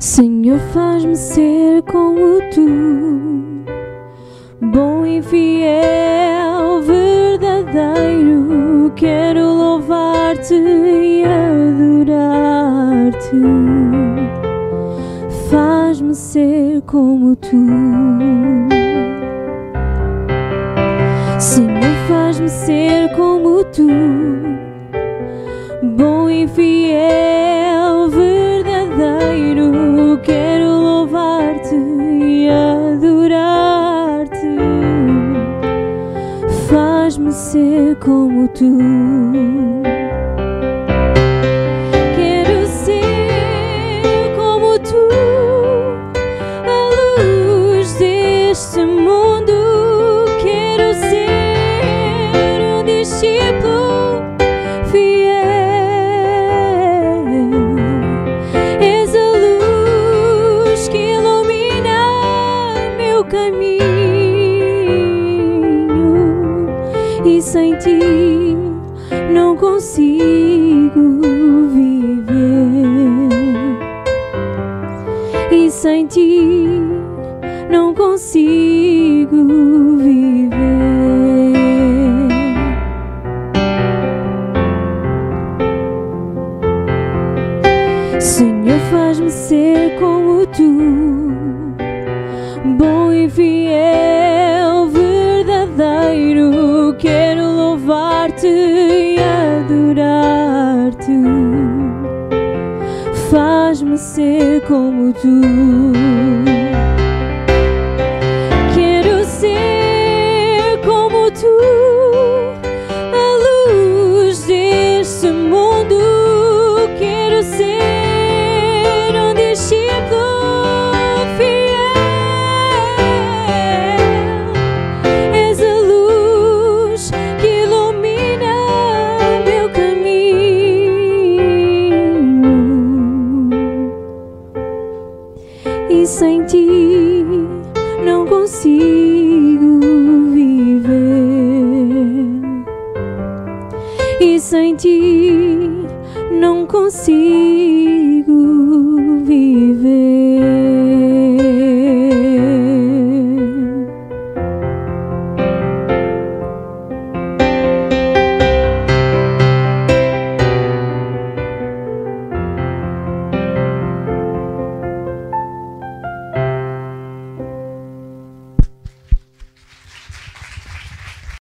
Senhor, faz-me ser como tu, bom e fiel, verdadeiro. Quero louvar-te e adorar-te. Faz-me ser como tu. Senhor, faz-me ser como tu, bom e fiel, ser como tu. Quero ser como tu, a luz deste mundo. Quero ser um discípulo fiel. És a luz que ilumina meu caminho sem ti não consigo viver. E sem ti não consigo viver. Senhor, faz-me ser como tu, bom e fiel, louvar-te e adorar-te. Faz-me ser como tu. E sem ti não consigo viver. E sem ti não consigo